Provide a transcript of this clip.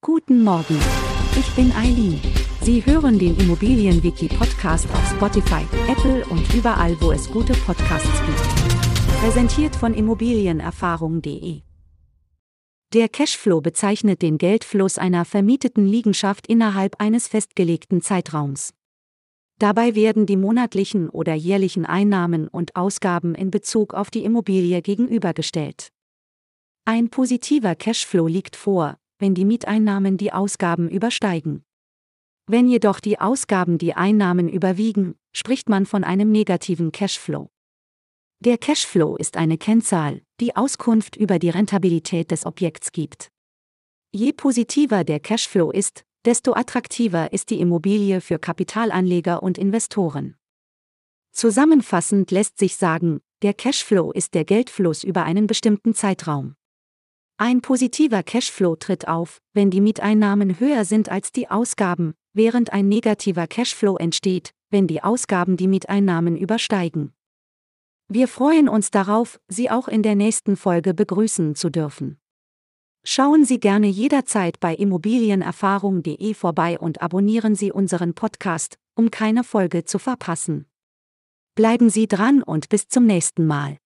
Guten Morgen. Ich bin Eileen. Sie hören den Immobilienwiki-Podcast auf Spotify, Apple und überall, wo es gute Podcasts gibt. Präsentiert von Immobilienerfahrung.de. Der Cashflow bezeichnet den Geldfluss einer vermieteten Liegenschaft innerhalb eines festgelegten Zeitraums. Dabei werden die monatlichen oder jährlichen Einnahmen und Ausgaben in Bezug auf die Immobilie gegenübergestellt. Ein positiver Cashflow liegt vor, wenn die Mieteinnahmen die Ausgaben übersteigen. Wenn jedoch die Ausgaben die Einnahmen überwiegen, spricht man von einem negativen Cashflow. Der Cashflow ist eine Kennzahl, die Auskunft über die Rentabilität des Objekts gibt. Je positiver der Cashflow ist, desto attraktiver ist die Immobilie für Kapitalanleger und Investoren. Zusammenfassend lässt sich sagen, der Cashflow ist der Geldfluss über einen bestimmten Zeitraum. Ein positiver Cashflow tritt auf, wenn die Mieteinnahmen höher sind als die Ausgaben, während ein negativer Cashflow entsteht, wenn die Ausgaben die Mieteinnahmen übersteigen. Wir freuen uns darauf, Sie auch in der nächsten Folge begrüßen zu dürfen. Schauen Sie gerne jederzeit bei immobilienerfahrung.de vorbei und abonnieren Sie unseren Podcast, um keine Folge zu verpassen. Bleiben Sie dran und bis zum nächsten Mal.